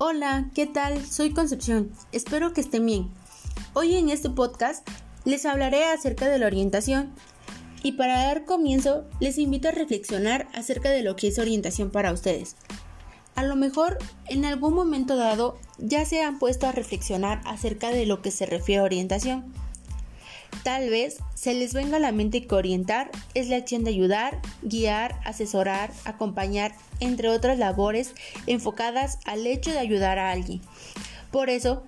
Hola, ¿qué tal? Soy Concepción. Espero que estén bien. Hoy en este podcast les hablaré acerca de la orientación. Y para dar comienzo, les invito a reflexionar acerca de lo que es orientación para ustedes. A lo mejor en algún momento dado ya se han puesto a reflexionar acerca de lo que se refiere a orientación. Tal vez se les venga a la mente que orientar es la acción de ayudar, guiar, asesorar, acompañar, entre otras labores enfocadas al hecho de ayudar a alguien. Por eso,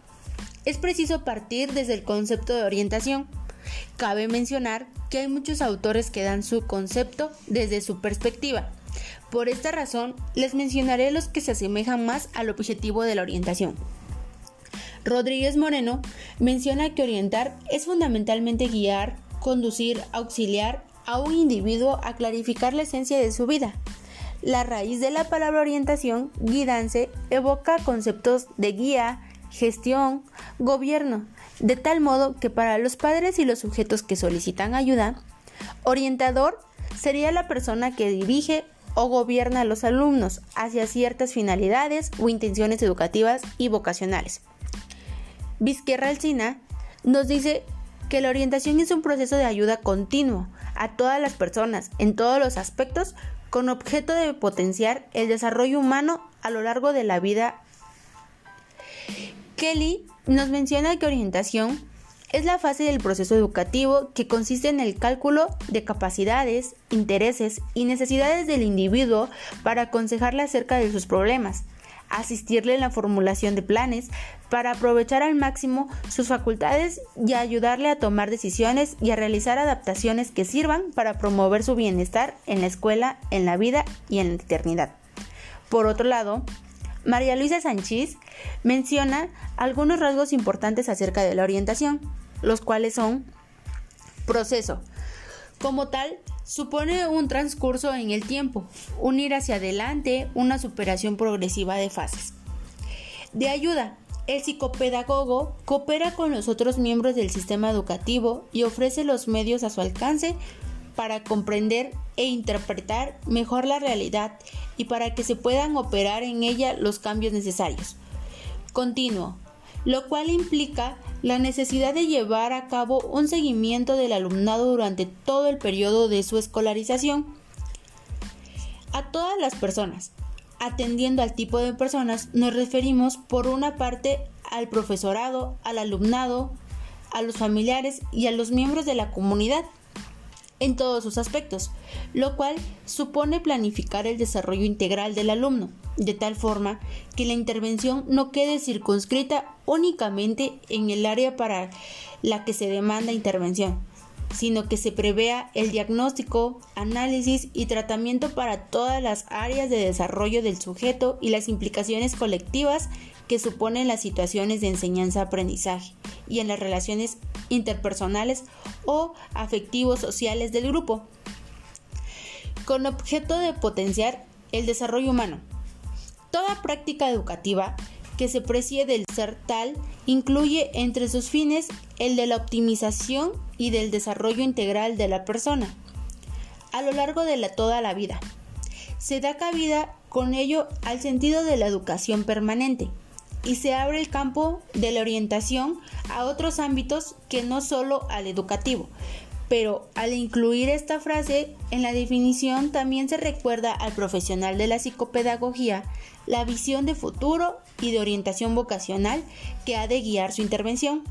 es preciso partir desde el concepto de orientación. Cabe mencionar que hay muchos autores que dan su concepto desde su perspectiva. Por esta razón, les mencionaré los que se asemejan más al objetivo de la orientación. Rodríguez Moreno menciona que orientar es fundamentalmente guiar, conducir, auxiliar a un individuo a clarificar la esencia de su vida. La raíz de la palabra orientación, guidance, evoca conceptos de guía, gestión, gobierno, de tal modo que para los padres y los sujetos que solicitan ayuda, orientador sería la persona que dirige o gobierna a los alumnos hacia ciertas finalidades o intenciones educativas y vocacionales. Vizquerra Alcina nos dice que la orientación es un proceso de ayuda continuo a todas las personas en todos los aspectos con objeto de potenciar el desarrollo humano a lo largo de la vida. Kelly nos menciona que orientación es la fase del proceso educativo que consiste en el cálculo de capacidades, intereses y necesidades del individuo para aconsejarle acerca de sus problemas, asistirle en la formulación de planes para aprovechar al máximo sus facultades y ayudarle a tomar decisiones y a realizar adaptaciones que sirvan para promover su bienestar en la escuela, en la vida y en la eternidad. Por otro lado, María Luisa Sánchez menciona algunos rasgos importantes acerca de la orientación, los cuales son proceso. Como tal, supone un transcurso en el tiempo, un ir hacia adelante, una superación progresiva de fases. De ayuda, el psicopedagogo coopera con los otros miembros del sistema educativo y ofrece los medios a su alcance para comprender e interpretar mejor la realidad y para que se puedan operar en ella los cambios necesarios. Continuo, lo cual implica la necesidad de llevar a cabo un seguimiento del alumnado durante todo el periodo de su escolarización. A todas las personas, atendiendo al tipo de personas, nos referimos por una parte al profesorado, al alumnado, a los familiares y a los miembros de la comunidad en todos sus aspectos, lo cual supone planificar el desarrollo integral del alumno, de tal forma que la intervención no quede circunscrita únicamente en el área para la que se demanda intervención, sino que se prevea el diagnóstico, análisis y tratamiento para todas las áreas de desarrollo del sujeto y las implicaciones colectivas que suponen las situaciones de enseñanza-aprendizaje y en las relaciones interpersonales o afectivos sociales del grupo, con objeto de potenciar el desarrollo humano. Toda práctica educativa que se precie del ser tal incluye entre sus fines el de la optimización y del desarrollo integral de la persona a lo largo de toda la vida. Se da cabida con ello al sentido de la educación permanente, y se abre el campo de la orientación a otros ámbitos que no solo al educativo. Pero al incluir esta frase en la definición también se recuerda al profesional de la psicopedagogía la visión de futuro y de orientación vocacional que ha de guiar su intervención.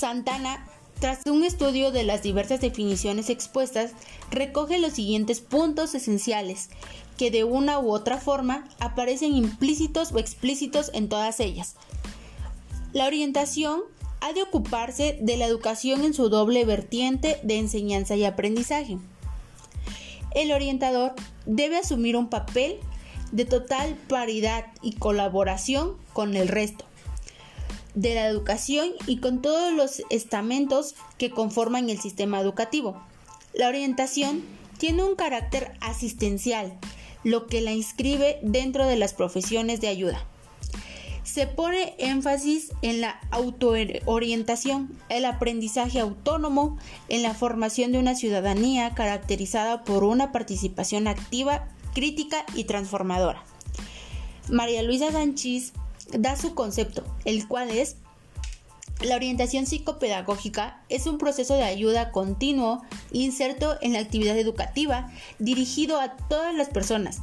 Santana, tras un estudio de las diversas definiciones expuestas, recoge los siguientes puntos esenciales que de una u otra forma aparecen implícitos o explícitos en todas ellas. La orientación ha de ocuparse de la educación en su doble vertiente de enseñanza y aprendizaje. El orientador debe asumir un papel de total paridad y colaboración con el resto de la educación y con todos los estamentos que conforman el sistema educativo. La orientación tiene un carácter asistencial, lo que la inscribe dentro de las profesiones de ayuda. Se pone énfasis en la autoorientación, el aprendizaje autónomo, en la formación de una ciudadanía caracterizada por una participación activa, crítica y transformadora. María Luisa Sánchez da su concepto, el cual es la orientación psicopedagógica es un proceso de ayuda continuo inserto en la actividad educativa dirigido a todas las personas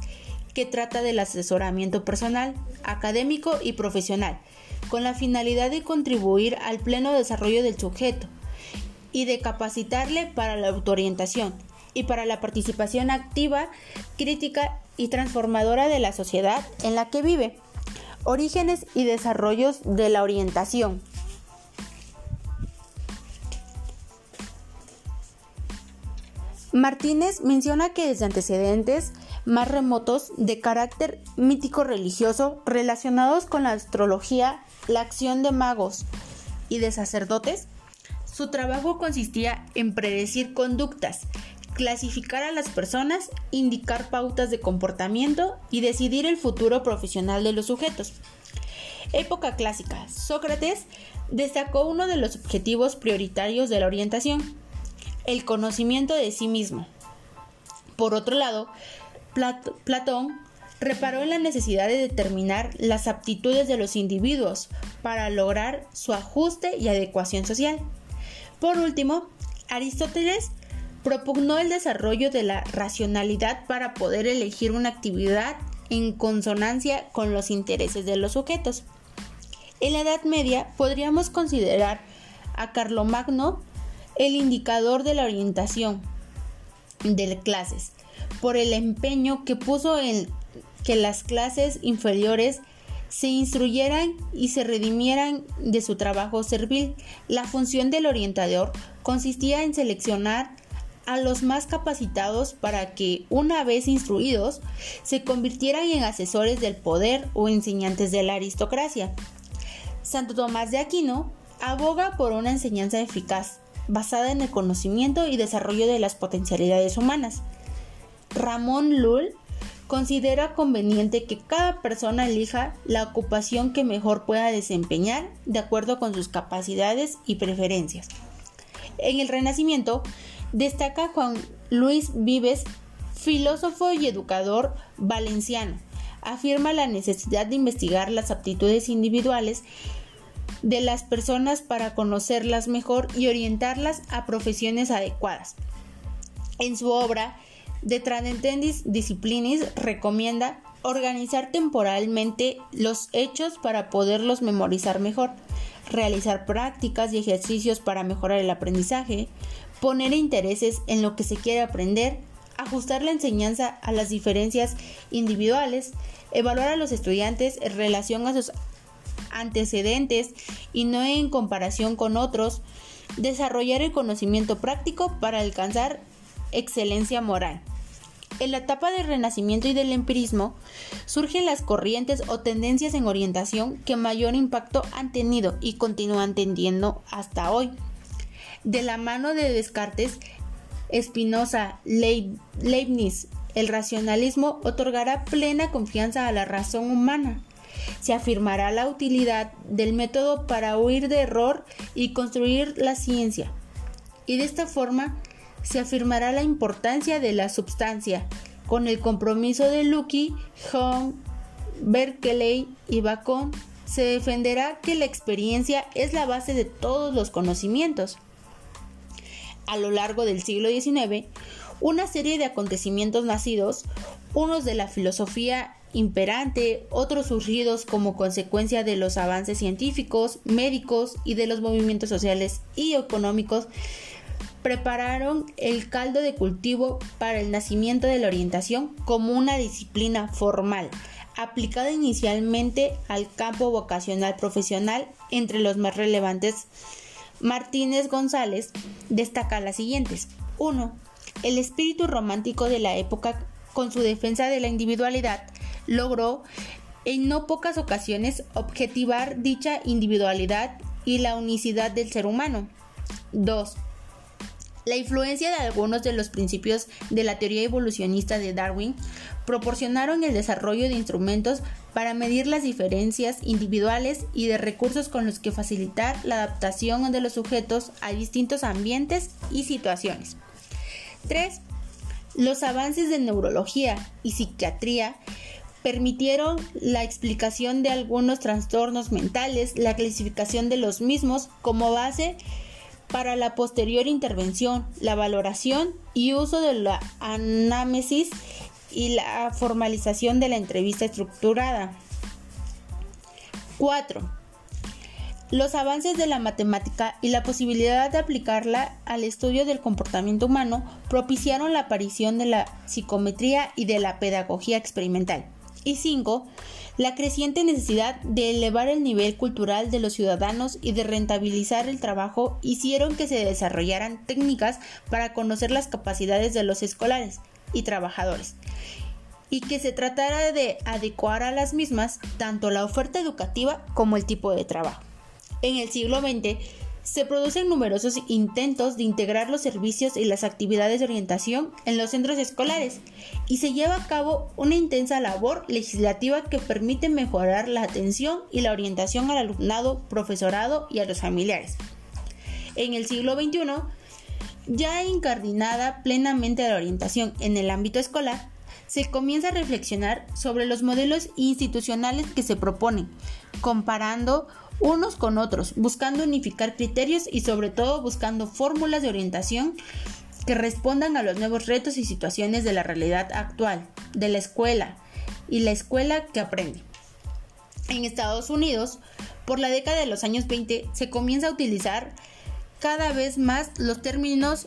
que trata del asesoramiento personal, académico y profesional, con la finalidad de contribuir al pleno desarrollo del sujeto y de capacitarle para la autoorientación y para la participación activa, crítica y transformadora de la sociedad en la que vive. Orígenes y desarrollos de la orientación. Martínez menciona que desde antecedentes más remotos de carácter mítico religioso relacionados con la astrología, la acción de magos y de sacerdotes, su trabajo consistía en predecir conductas, clasificar a las personas, indicar pautas de comportamiento y decidir el futuro profesional de los sujetos. Época clásica. Sócrates destacó uno de los objetivos prioritarios de la orientación, el conocimiento de sí mismo. Por otro lado, Platón reparó en la necesidad de determinar las aptitudes de los individuos para lograr su ajuste y adecuación social. Por último, Aristóteles propugnó el desarrollo de la racionalidad para poder elegir una actividad en consonancia con los intereses de los sujetos. En la Edad Media podríamos considerar a Carlomagno el indicador de la orientación de clases, por el empeño que puso en que las clases inferiores se instruyeran y se redimieran de su trabajo servil. La función del orientador consistía en seleccionar a los más capacitados para que, una vez instruidos, se convirtieran en asesores del poder o enseñantes de la aristocracia. Santo Tomás de Aquino aboga por una enseñanza eficaz, basada en el conocimiento y desarrollo de las potencialidades humanas. Ramón Lull considera conveniente que cada persona elija la ocupación que mejor pueda desempeñar de acuerdo con sus capacidades y preferencias. En el Renacimiento destaca Juan Luis Vives, filósofo y educador valenciano. Afirma la necesidad de investigar las aptitudes individuales de las personas para conocerlas mejor y orientarlas a profesiones adecuadas. En su obra De Transcendendis Disciplinis recomienda organizar temporalmente los hechos para poderlos memorizar mejor, realizar prácticas y ejercicios para mejorar el aprendizaje, poner intereses en lo que se quiere aprender, ajustar la enseñanza a las diferencias individuales, evaluar a los estudiantes en relación a sus antecedentes y no en comparación con otros, desarrollar el conocimiento práctico para alcanzar excelencia moral. En la etapa del Renacimiento y del empirismo surgen las corrientes o tendencias en orientación que mayor impacto han tenido y continúan teniendo hasta hoy. De la mano de Descartes, Spinoza, Leibniz, el racionalismo otorgará plena confianza a la razón humana se afirmará la utilidad del método para huir de error y construir la ciencia. Y de esta forma se afirmará la importancia de la substancia, con el compromiso de Lucky, Hong, Berkeley y Bacon, se defenderá que la experiencia es la base de todos los conocimientos. A lo largo del siglo XIX, una serie de acontecimientos nacidos, unos de la filosofía imperante, otros surgidos como consecuencia de los avances científicos, médicos y de los movimientos sociales y económicos, prepararon el caldo de cultivo para el nacimiento de la orientación como una disciplina formal, aplicada inicialmente al campo vocacional profesional entre los más relevantes. Martínez González destaca las siguientes. 1. El espíritu romántico de la época con su defensa de la individualidad logró en no pocas ocasiones objetivar dicha individualidad y la unicidad del ser humano. 2. La influencia de algunos de los principios de la teoría evolucionista de Darwin proporcionaron el desarrollo de instrumentos para medir las diferencias individuales y de recursos con los que facilitar la adaptación de los sujetos a distintos ambientes y situaciones. 3. Los avances de neurología y psiquiatría permitieron la explicación de algunos trastornos mentales, la clasificación de los mismos como base para la posterior intervención, la valoración y uso de la anámesis y la formalización de la entrevista estructurada. 4. Los avances de la matemática y la posibilidad de aplicarla al estudio del comportamiento humano propiciaron la aparición de la psicometría y de la pedagogía experimental. Y 5. La creciente necesidad de elevar el nivel cultural de los ciudadanos y de rentabilizar el trabajo hicieron que se desarrollaran técnicas para conocer las capacidades de los escolares y trabajadores y que se tratara de adecuar a las mismas tanto la oferta educativa como el tipo de trabajo. En el siglo XX se producen numerosos intentos de integrar los servicios y las actividades de orientación en los centros escolares y se lleva a cabo una intensa labor legislativa que permite mejorar la atención y la orientación al alumnado, profesorado y a los familiares. En el siglo XXI, ya incardinada plenamente la orientación en el ámbito escolar, se comienza a reflexionar sobre los modelos institucionales que se proponen, comparando unos con otros, buscando unificar criterios y sobre todo buscando fórmulas de orientación que respondan a los nuevos retos y situaciones de la realidad actual, de la escuela y la escuela que aprende. En Estados Unidos, por la década de los años 20, se comienza a utilizar cada vez más los términos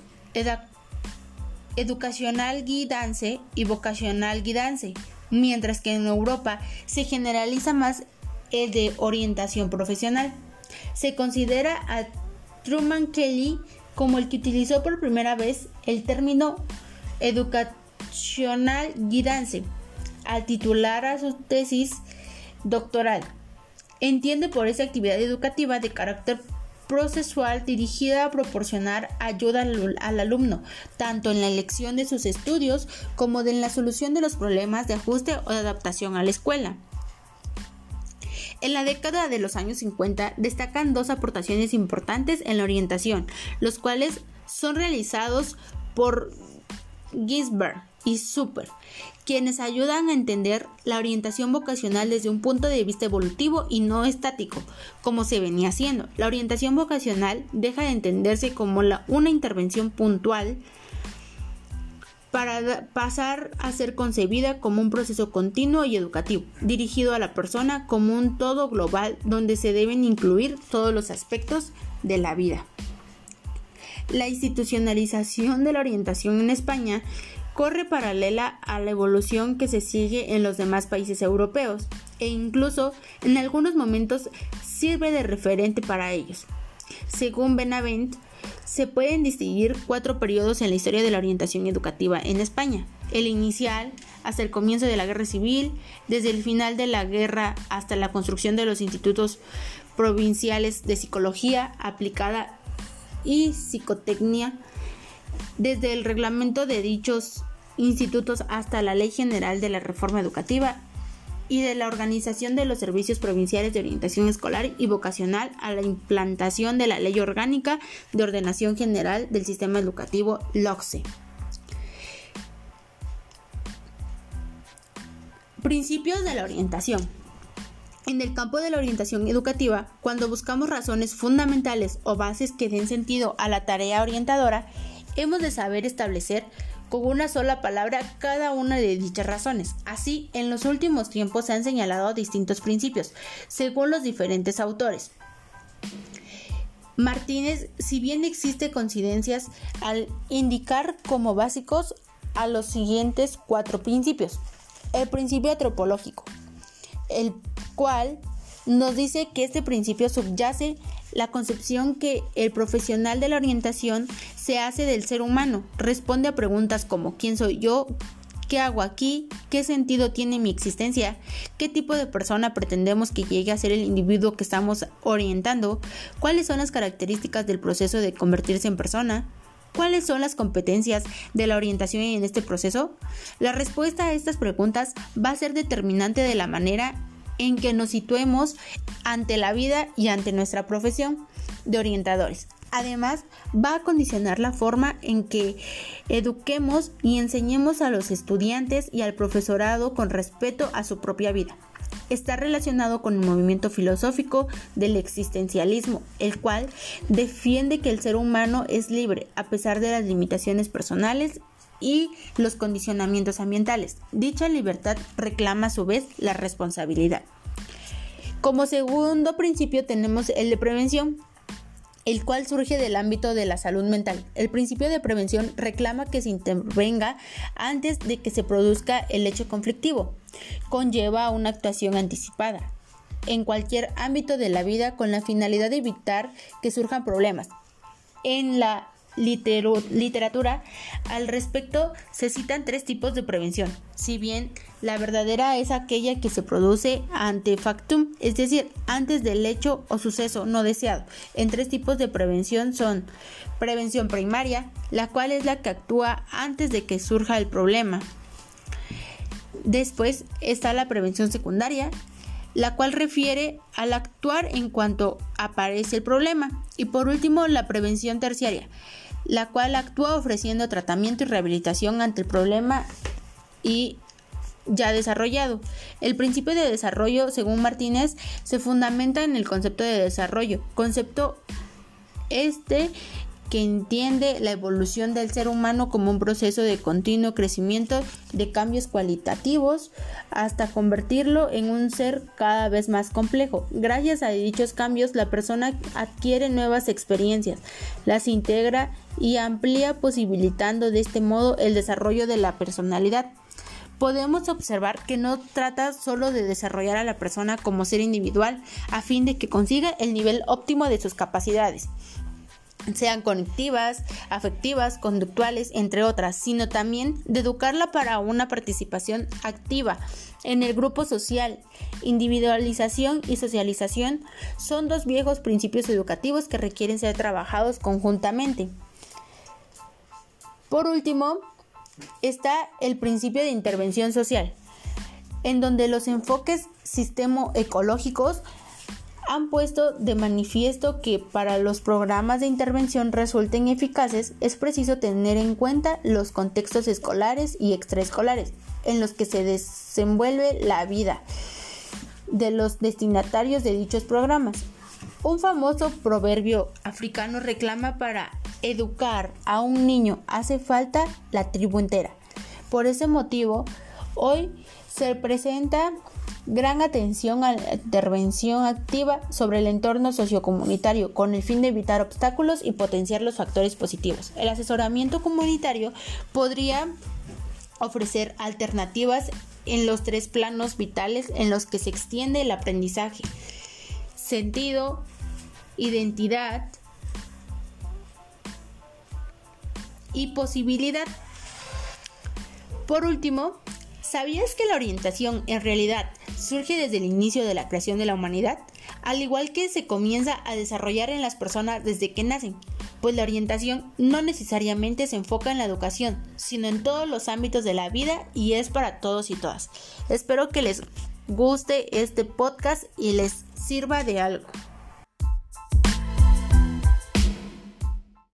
educacional guidance y vocacional guidance, mientras que en Europa se generaliza más el de orientación profesional. Se considera a Truman Kelly como el que utilizó por primera vez el término educacional guidance al titular a su tesis doctoral. Entiende por esa actividad educativa de carácter procesual dirigida a proporcionar ayuda al, al, alumno, tanto en la elección de sus estudios como en la solución de los problemas de ajuste o de adaptación a la escuela. En la década de los años 50 destacan dos aportaciones importantes en la orientación, los cuales son realizados por Gisbert y Super, quienes ayudan a entender la orientación vocacional desde un punto de vista evolutivo y no estático, como se venía haciendo. La orientación vocacional deja de entenderse como una intervención puntual para pasar a ser concebida como un proceso continuo y educativo, dirigido a la persona como un todo global donde se deben incluir todos los aspectos de la vida. La institucionalización de la orientación en España corre paralela a la evolución que se sigue en los demás países europeos e incluso en algunos momentos sirve de referente para ellos. Según Benavent, se pueden distinguir cuatro periodos en la historia de la orientación educativa en España. El inicial, hasta el comienzo de la guerra civil, desde el final de la guerra hasta la construcción de los institutos provinciales de psicología aplicada y psicotecnia, desde el reglamento de dichos institutos hasta la Ley General de la Reforma Educativa y de la organización de los servicios provinciales de orientación escolar y vocacional a la implantación de la Ley Orgánica de Ordenación General del Sistema Educativo LOCSE. Principios de la orientación. En el campo de la orientación educativa, cuando buscamos razones fundamentales o bases que den sentido a la tarea orientadora, hemos de saber establecer con una sola palabra cada una de dichas razones. Así, en los últimos tiempos se han señalado distintos principios, según los diferentes autores. Martínez, si bien existe coincidencias al indicar como básicos a los siguientes cuatro principios. El principio antropológico, el cual nos dice que este principio subyace la concepción que el profesional de la orientación se hace del ser humano. Responde a preguntas como ¿quién soy yo? ¿Qué hago aquí? ¿Qué sentido tiene mi existencia? ¿Qué tipo de persona pretendemos que llegue a ser el individuo que estamos orientando? ¿Cuáles son las características del proceso de convertirse en persona? ¿Cuáles son las competencias de la orientación en este proceso? La respuesta a estas preguntas va a ser determinante de la manera en que nos situemos ante la vida y ante nuestra profesión de orientadores. Además, va a condicionar la forma en que eduquemos y enseñemos a los estudiantes y al profesorado con respeto a su propia vida. Está relacionado con el movimiento filosófico del existencialismo, el cual defiende que el ser humano es libre a pesar de las limitaciones personales y los condicionamientos ambientales. Dicha libertad reclama a su vez la responsabilidad. Como segundo principio tenemos el de prevención, el cual surge del ámbito de la salud mental. El principio de prevención reclama que se intervenga antes de que se produzca el hecho conflictivo. Conlleva una actuación anticipada en cualquier ámbito de la vida con la finalidad de evitar que surjan problemas. En la literatura al respecto se citan tres tipos de prevención. Si bien la verdadera es aquella que se produce ante factum, es decir, antes del hecho o suceso no deseado. En tres tipos de prevención son prevención primaria, la cual es la que actúa antes de que surja el problema. Después está la prevención secundaria, la cual refiere al actuar en cuanto aparece el problema. Y por último, la prevención terciaria, la cual actúa ofreciendo tratamiento y rehabilitación ante el problema y ya desarrollado. El principio de desarrollo, según Martínez, se fundamenta en el concepto de desarrollo, concepto este que entiende la evolución del ser humano como un proceso de continuo crecimiento de cambios cualitativos hasta convertirlo en un ser cada vez más complejo. Gracias a dichos cambios, la persona adquiere nuevas experiencias, las integra y amplía posibilitando de este modo el desarrollo de la personalidad podemos observar que no trata solo de desarrollar a la persona como ser individual a fin de que consiga el nivel óptimo de sus capacidades, sean conectivas, afectivas, conductuales, entre otras, sino también de educarla para una participación activa en el grupo social. Individualización y socialización son dos viejos principios educativos que requieren ser trabajados conjuntamente. Por último, está el principio de intervención social, en donde los enfoques sistemo ecológicos han puesto de manifiesto que para los programas de intervención resulten eficaces es preciso tener en cuenta los contextos escolares y extraescolares en los que se desenvuelve la vida de los destinatarios de dichos programas. Un famoso proverbio africano reclama para educar a un niño hace falta la tribu entera. Por ese motivo, hoy se presenta gran atención a la intervención activa sobre el entorno sociocomunitario con el fin de evitar obstáculos y potenciar los factores positivos. El asesoramiento comunitario podría ofrecer alternativas en los tres planos vitales en los que se extiende el aprendizaje. Sentido, identidad y posibilidad. Por último, ¿sabías que la orientación en realidad surge desde el inicio de la creación de la humanidad, al igual que se comienza a desarrollar en las personas desde que nacen, pues la orientación no necesariamente se enfoca en la educación, sino en todos los ámbitos de la vida y es para todos y todas. Espero que les guste este podcast y les sirva de algo.